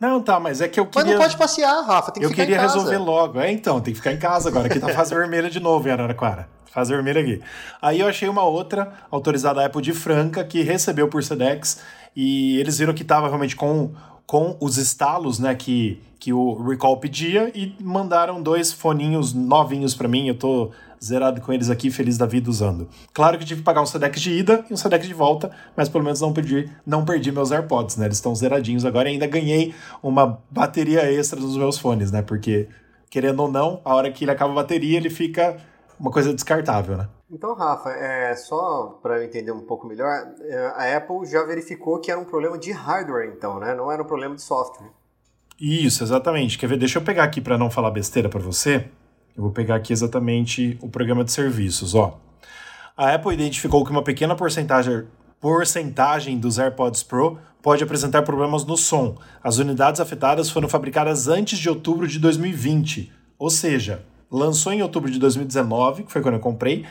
Não, tá, mas é que eu queria. Mas não pode passear, Rafa, tem que eu ficar em casa. Eu queria resolver logo. É, então, tem que ficar em casa agora. Aqui tá fase *laughs* vermelha de novo em Araraquara. Fase vermelha aqui. Aí eu achei uma outra autorizada Apple de Franca que recebeu por Sedex e eles viram que tava realmente com, com os estalos, né, que, que o Recall pedia e mandaram dois foninhos novinhos para mim. Eu tô zerado com eles aqui, feliz da vida usando. Claro que tive que pagar um Sedex de ida e um Sedex de volta, mas pelo menos não perdi, não perdi meus AirPods, né? Eles estão zeradinhos agora e ainda ganhei uma bateria extra nos meus fones, né? Porque, querendo ou não, a hora que ele acaba a bateria, ele fica uma coisa descartável, né? Então, Rafa, é, só para eu entender um pouco melhor, é, a Apple já verificou que era um problema de hardware, então, né? Não era um problema de software. Isso, exatamente. Quer ver? Deixa eu pegar aqui para não falar besteira para você. Eu vou pegar aqui exatamente o programa de serviços, ó. A Apple identificou que uma pequena porcentagem, porcentagem dos AirPods Pro pode apresentar problemas no som. As unidades afetadas foram fabricadas antes de outubro de 2020, ou seja, lançou em outubro de 2019, que foi quando eu comprei.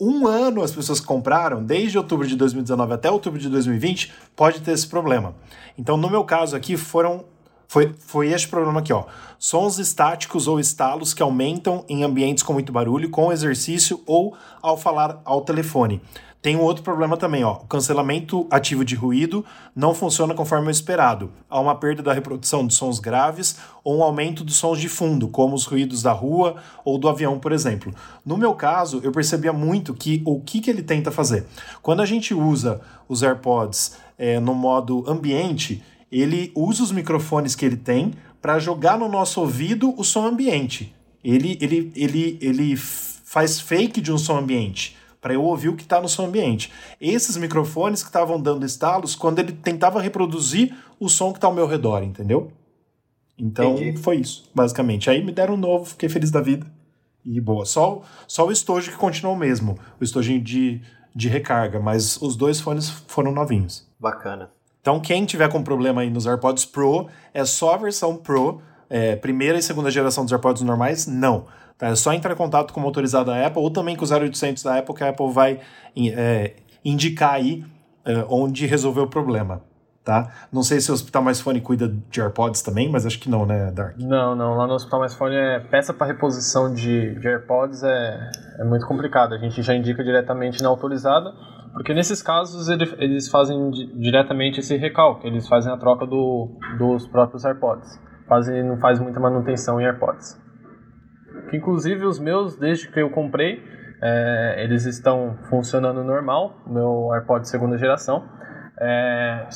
Um ano as pessoas que compraram, desde outubro de 2019 até outubro de 2020, pode ter esse problema. Então, no meu caso aqui, foram foi, foi este problema aqui, ó. Sons estáticos ou estalos que aumentam em ambientes com muito barulho, com exercício ou ao falar ao telefone. Tem um outro problema também, ó. O cancelamento ativo de ruído não funciona conforme o esperado. Há uma perda da reprodução de sons graves ou um aumento dos sons de fundo, como os ruídos da rua ou do avião, por exemplo. No meu caso, eu percebia muito que o que, que ele tenta fazer. Quando a gente usa os AirPods é, no modo ambiente, ele usa os microfones que ele tem para jogar no nosso ouvido o som ambiente. Ele, ele, ele, ele faz fake de um som ambiente para eu ouvir o que está no som ambiente. Esses microfones que estavam dando estalos quando ele tentava reproduzir o som que está ao meu redor, entendeu? Então Entendi. foi isso, basicamente. Aí me deram um novo, fiquei feliz da vida. E boa. Só, só o estojo que continuou o mesmo, o estojinho de, de recarga, mas os dois fones foram novinhos. Bacana. Então, quem tiver com problema aí nos AirPods Pro, é só a versão Pro, é, primeira e segunda geração dos AirPods normais, não. Tá? É só entrar em contato com o motorizado da Apple ou também com o 0800 da Apple, que a Apple vai é, indicar aí é, onde resolver o problema. Tá? Não sei se o Hospital Mais Fone cuida de AirPods também, mas acho que não, né, Dark? Não, não. Lá no Hospital Mais Fone é peça para reposição de, de AirPods é, é muito complicado. A gente já indica diretamente na autorizada, porque nesses casos ele, eles fazem di, diretamente esse recalque, eles fazem a troca do, dos próprios AirPods. Não faz muita manutenção em AirPods. Que inclusive os meus, desde que eu comprei, é, eles estão funcionando normal, meu AirPod segunda geração. É,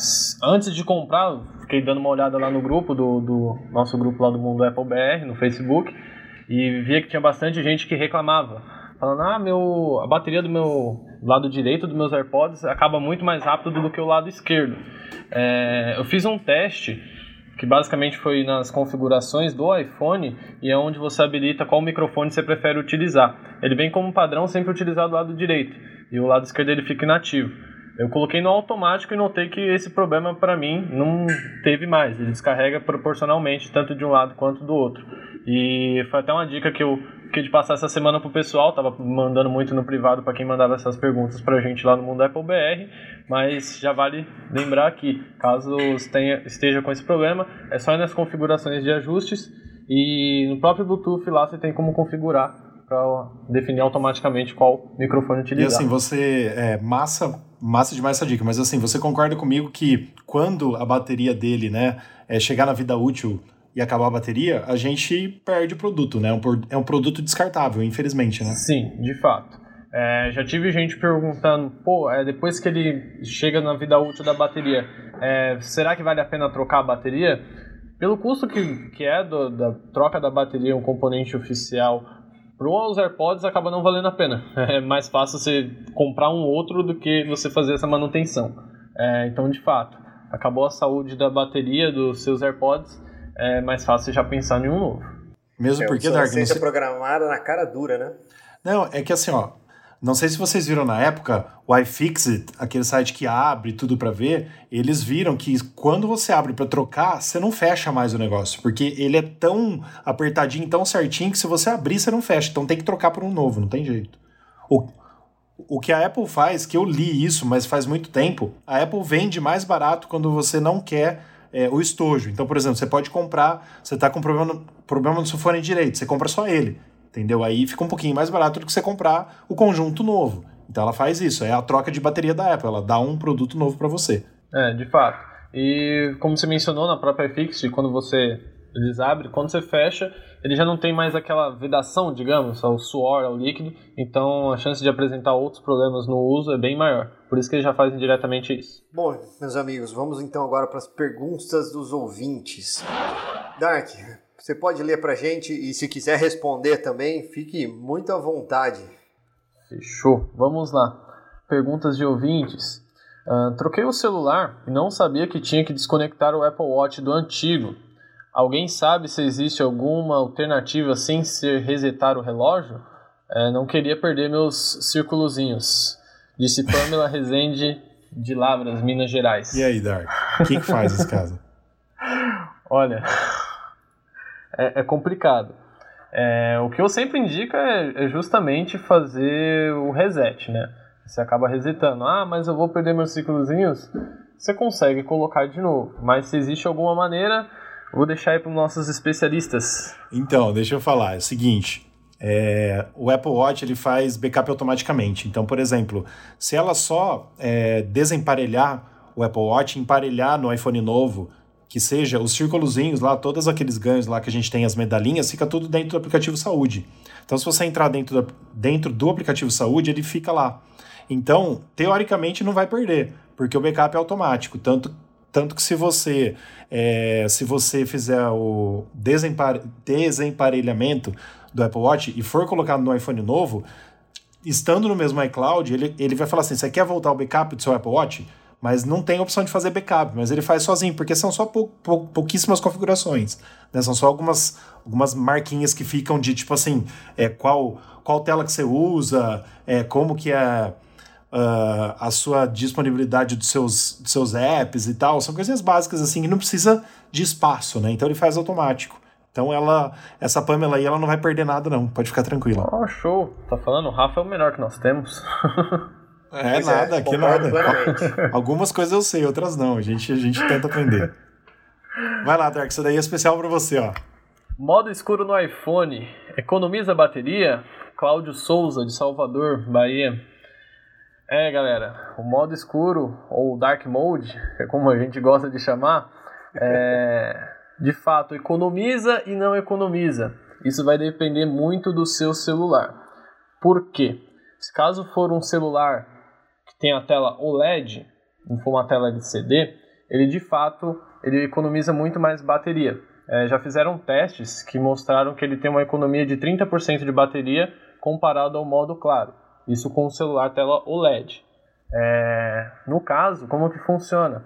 antes de comprar, fiquei dando uma olhada lá no grupo do, do nosso grupo lá do Mundo Apple BR, no Facebook, e via que tinha bastante gente que reclamava, falando: ah, meu, a bateria do meu lado direito dos meus AirPods acaba muito mais rápido do que o lado esquerdo. É, eu fiz um teste que basicamente foi nas configurações do iPhone e é onde você habilita qual microfone você prefere utilizar. Ele vem como padrão sempre utilizado do lado direito e o lado esquerdo ele fica inativo. Eu coloquei no automático e notei que esse problema para mim não teve mais. Ele descarrega proporcionalmente, tanto de um lado quanto do outro. E foi até uma dica que eu fiquei de passar essa semana pro pessoal, tava mandando muito no privado para quem mandava essas perguntas pra gente lá no Mundo Apple BR, mas já vale lembrar que caso tenha, esteja com esse problema, é só ir nas configurações de ajustes e no próprio Bluetooth lá você tem como configurar para definir automaticamente qual microfone utilizar. E assim, você é massa, massa demais essa dica, mas assim, você concorda comigo que quando a bateria dele, né, é chegar na vida útil e acabar a bateria, a gente perde o produto, né? É um produto descartável, infelizmente, né? Sim, de fato. É, já tive gente perguntando, pô, é, depois que ele chega na vida útil da bateria, é, será que vale a pena trocar a bateria? Pelo custo que, que é do, da troca da bateria, um componente oficial, para os AirPods acaba não valendo a pena. *laughs* É mais fácil você comprar um outro do que você fazer essa manutenção. É, então, de fato, acabou a saúde da bateria dos seus AirPods, é mais fácil já pensar em um novo. Mesmo é, porque, Dark... Não sei... programada na cara dura, né? Não, é que assim, ó, não sei se vocês viram na época, o iFixit, aquele site que abre tudo para ver, eles viram que quando você abre para trocar, você não fecha mais o negócio, porque ele é tão apertadinho, tão certinho que se você abrir, você não fecha. Então tem que trocar por um novo, não tem jeito. O, o que a Apple faz, que eu li isso, mas faz muito tempo, a Apple vende mais barato quando você não quer é, o estojo. Então, por exemplo, você pode comprar, você está com problema, problema no seu fone direito, você compra só ele, entendeu? Aí fica um pouquinho mais barato do que você comprar o conjunto novo. Então ela faz isso, é a troca de bateria da Apple, ela dá um produto novo para você. É, de fato. E como você mencionou na própria iFixit, quando você eles abrem, quando você fecha, ele já não tem mais aquela vedação, digamos, ao suor, ao líquido, então a chance de apresentar outros problemas no uso é bem maior. Por isso que eles já fazem diretamente isso. Bom, meus amigos, vamos então agora para as perguntas dos ouvintes. Dark, você pode ler para a gente e se quiser responder também, fique muito à vontade. Fechou. Vamos lá. Perguntas de ouvintes. Uh, troquei o celular e não sabia que tinha que desconectar o Apple Watch do antigo. Alguém sabe se existe alguma alternativa sem ser resetar o relógio? É, não queria perder meus círculozinhos. Disse Pamela Rezende de Lavras, Minas Gerais. E aí, Dark? O que, que faz esse caso? *laughs* Olha, é, é complicado. É, o que eu sempre indico é, é, justamente fazer o reset, né? Você acaba resetando. Ah, mas eu vou perder meus ciclozinhos? Você consegue colocar de novo. Mas se existe alguma maneira, Vou deixar aí para os nossos especialistas. Então, deixa eu falar. É o seguinte. É, o Apple Watch ele faz backup automaticamente. Então, por exemplo, se ela só é, desemparelhar o Apple Watch, emparelhar no iPhone novo, que seja os círculozinhos lá, todos aqueles ganhos lá que a gente tem, as medalhinhas, fica tudo dentro do aplicativo Saúde. Então, se você entrar dentro do, dentro do aplicativo Saúde, ele fica lá. Então, teoricamente, não vai perder, porque o backup é automático. Tanto tanto que se você é, se você fizer o desempare, desemparelhamento do Apple Watch e for colocado no iPhone novo, estando no mesmo iCloud, ele, ele vai falar assim: você quer voltar o backup do seu Apple Watch? Mas não tem opção de fazer backup, mas ele faz sozinho, porque são só pou, pou, pouquíssimas configurações. Né? São só algumas, algumas marquinhas que ficam de tipo assim, é, qual, qual tela que você usa, é, como que é uh, a sua disponibilidade dos seus, dos seus apps e tal. São coisinhas básicas assim que não precisa de espaço, né? Então ele faz automático. Então ela, essa Pamela aí, ela não vai perder nada não, pode ficar tranquila. Oh, show. Tá falando, o Rafa é o melhor que nós temos. *laughs* É, pois nada, é, aqui nada. *laughs* Algumas coisas eu sei, outras não. A gente, a gente tenta aprender. Vai lá, Dark, isso daí é especial para você, ó. Modo escuro no iPhone. Economiza bateria? Cláudio Souza, de Salvador, Bahia. É, galera, o modo escuro, ou Dark Mode, é como a gente gosta de chamar, é, de fato economiza e não economiza. Isso vai depender muito do seu celular. Por quê? Se caso for um celular que tem a tela OLED, for uma tela LCD, ele de fato ele economiza muito mais bateria. É, já fizeram testes que mostraram que ele tem uma economia de 30% de bateria comparado ao modo claro. Isso com o celular tela OLED. É, no caso, como que funciona?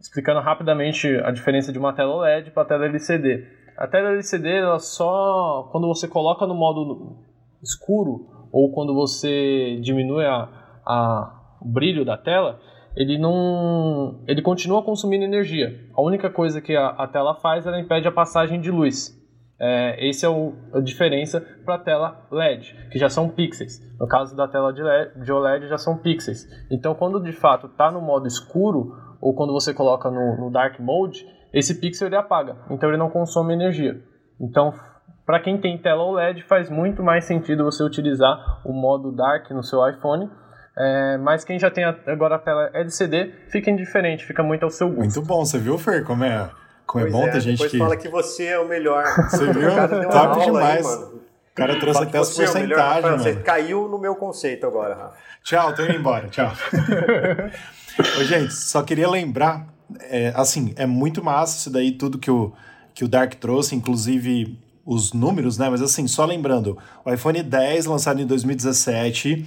Explicando rapidamente a diferença de uma tela OLED para a tela LCD. A tela LCD, ela só quando você coloca no modo escuro ou quando você diminui a, a, o brilho da tela, ele não, ele continua consumindo energia. A única coisa que a, a tela faz, ela impede a passagem de luz. É, esse é o, a diferença para a tela LED, que já são pixels. No caso da tela de, LED, de OLED, já são pixels. Então, quando de fato está no modo escuro, ou quando você coloca no, no, Dark Mode, esse pixel ele apaga, então ele não consome energia. Então, para quem tem tela OLED, faz muito mais sentido você utilizar o modo Dark no seu iPhone. É, mas quem já tem agora a tela LCD, fica indiferente, fica muito ao seu gosto. Muito bom, você viu, Fer, como é como é bom é, ter gente que. fala que você é o melhor. Você *laughs* viu? Top demais. Aí, o cara trouxe até as porcentagens, mano. Você caiu no meu conceito agora, Rafa. Tchau, tô indo embora. Tchau. *laughs* Ô, gente, só queria lembrar, é, assim, é muito massa isso daí, tudo que o, que o Dark trouxe, inclusive os números, né? Mas assim, só lembrando, o iPhone 10 lançado em 2017,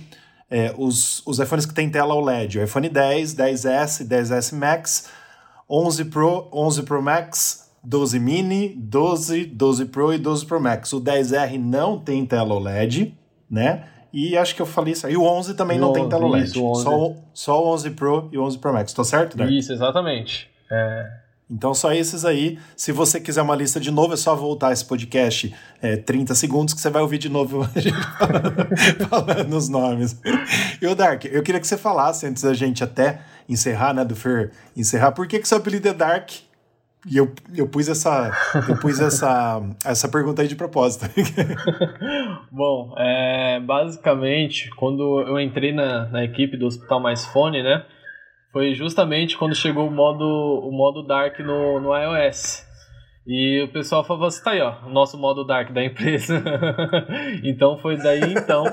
é, os, os iPhones que tem tela OLED, o iPhone 10, 10S, 10S Max, 11 Pro, 11 Pro Max, 12 Mini, 12, 12 Pro e 12 Pro Max. O 10R não tem tela OLED, né? E acho que eu falei isso aí. O 11 também o não 11, tem tela OLED. Isso, só, só o 11 Pro e o 11 Pro Max. Tô certo, Dark? Isso, exatamente. É... Então, só esses aí. Se você quiser uma lista de novo, é só voltar esse podcast é, 30 segundos que você vai ouvir de novo *laughs* falando, falando os nomes. E o Dark, eu queria que você falasse antes da gente até encerrar, né, do Fer encerrar, por que, que seu apelido é Dark? E eu, eu pus essa eu pus essa, essa pergunta aí de propósito. *laughs* Bom, é, basicamente, quando eu entrei na, na equipe do Hospital Mais Fone, né? Foi justamente quando chegou o modo, o modo Dark no, no iOS. E o pessoal falou assim, tá aí, ó, o nosso modo Dark da empresa. *laughs* então foi daí então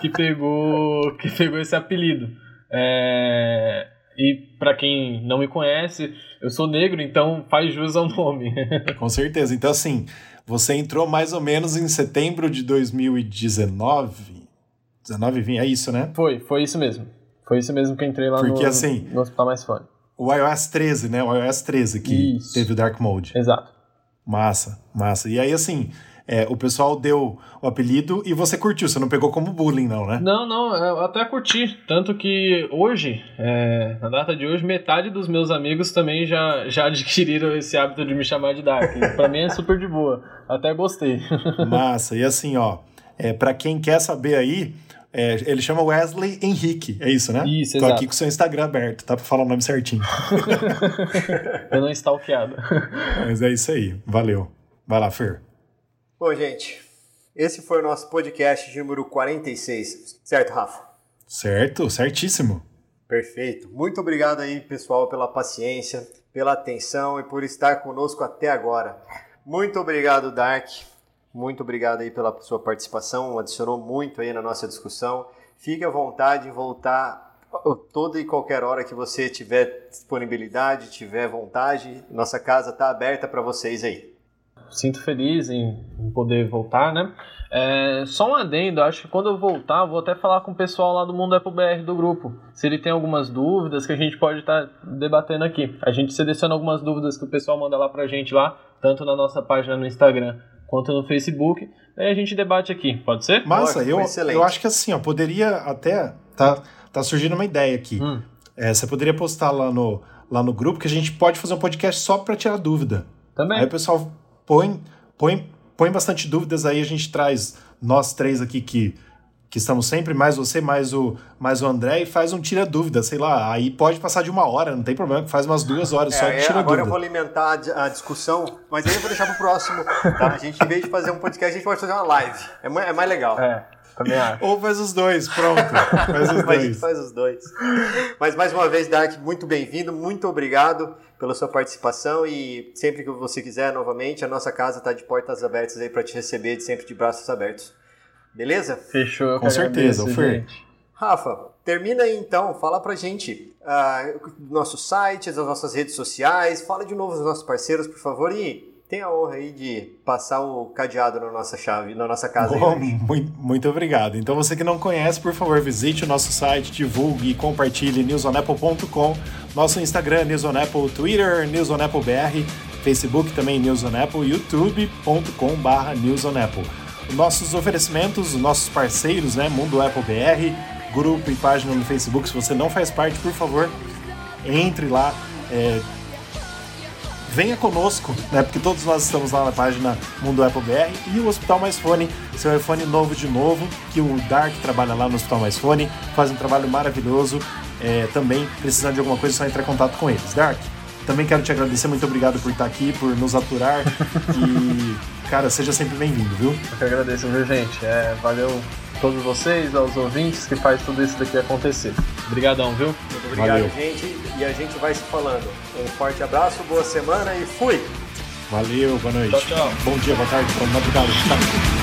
que pegou, que pegou esse apelido. É, e para quem não me conhece, eu sou negro, então faz jus ao nome. *laughs* Com certeza. Então, assim, você entrou mais ou menos em setembro de 2019. 19, 20, é isso, né? Foi, foi isso mesmo. Foi isso mesmo que eu entrei lá Porque, no, assim, no Hospital Mais Fone. O iOS 13, né? O iOS 13 que isso. teve o Dark Mode. Exato. Massa, massa. E aí, assim, é, o pessoal deu o apelido e você curtiu, você não pegou como bullying, não, né? Não, não, eu até curti. Tanto que hoje, é, na data de hoje, metade dos meus amigos também já, já *laughs* adquiriram esse hábito de me chamar de Dark. pra mim é super de boa. Até gostei. *laughs* Massa, e assim, ó, é, pra quem quer saber aí, é, ele chama Wesley Henrique, é isso, né? Isso, Tô exato. aqui com o seu Instagram aberto, tá? Pra falar o nome certinho. *laughs* eu não stalkeado. *laughs* Mas é isso aí, valeu. Vai lá, Fer. Bom, gente, esse foi o nosso podcast número 46, certo, Rafa? Certo, certíssimo. Perfeito. Muito obrigado aí, pessoal, pela paciência, pela atenção e por estar conosco até agora. Muito obrigado, Dark. Muito obrigado aí pela sua participação, adicionou muito aí na nossa discussão. Fique à vontade em voltar toda e qualquer hora que você tiver disponibilidade, tiver vontade. Nossa casa está aberta para vocês aí sinto feliz em, poder voltar, né? É, só um adendo, acho que quando eu voltar, vou até falar com o pessoal lá do Mundo Apple BR do grupo. Se ele tem algumas dúvidas que a gente pode estar tá debatendo aqui. A gente seleciona algumas dúvidas que o pessoal manda lá pra gente lá, tanto na nossa página no Instagram quanto no Facebook. Aí a gente debate aqui, pode ser? Massa, eu, eu acho que assim, ó, poderia até. Tá, tá surgindo uma ideia aqui. Hum. É, você poderia postar lá no, lá no grupo que a gente pode fazer um podcast só para tirar dúvida. Também. Aí o pessoal põe, põe, põe bastante dúvidas aí, a gente traz nós três aqui que, que estamos sempre, mais você, mais o, mais o André, e faz um tira dúvida, sei lá, aí pode passar de uma hora, não tem problema, faz umas duas horas é, só de é, tira agora dúvida. Agora eu vou alimentar a discussão, mas aí eu vou deixar pro próximo, tá? A gente, em vez de fazer um podcast, a gente pode fazer uma live, é, é mais legal. É. Também acho. Ou faz os dois, pronto. Faz os *laughs* dois. faz os dois. Mas mais uma vez, Dark, muito bem-vindo, muito obrigado pela sua participação e sempre que você quiser novamente, a nossa casa está de portas abertas aí para te receber, sempre de braços abertos. Beleza? Fechou. Com certeza, Fer. Rafa, termina aí então, fala pra gente uh, nosso site, as nossas redes sociais, fala de novo os nossos parceiros, por favor, e tem a honra aí de passar o cadeado na nossa chave, na nossa casa. Bom, muito, muito obrigado. Então você que não conhece, por favor, visite o nosso site, divulgue e compartilhe newsonapple.com, nosso Instagram newsonapple, Twitter newsonapplebr, Facebook também newsonapple, youtube.com/barra newsonapple. Nossos oferecimentos, nossos parceiros, né, Mundo Apple BR, grupo e página no Facebook. Se você não faz parte, por favor, entre lá. É, venha conosco, né? Porque todos nós estamos lá na página Mundo Apple BR e o Hospital Mais Fone, seu iPhone novo de novo, que o Dark trabalha lá no Hospital Mais Fone, faz um trabalho maravilhoso. É, também precisando de alguma coisa, é só entrar em contato com eles. Dark, também quero te agradecer, muito obrigado por estar aqui, por nos aturar *laughs* e, cara, seja sempre bem-vindo, viu? Eu que agradeço, viu, gente? É, valeu todos vocês, aos ouvintes que faz tudo isso daqui acontecer. Obrigadão, viu? Muito obrigado, Valeu. gente. E a gente vai se falando. Um forte abraço, boa semana e fui! Valeu, boa noite. Tchau, tchau. Bom dia, boa tarde, boa madrugada. Tchau.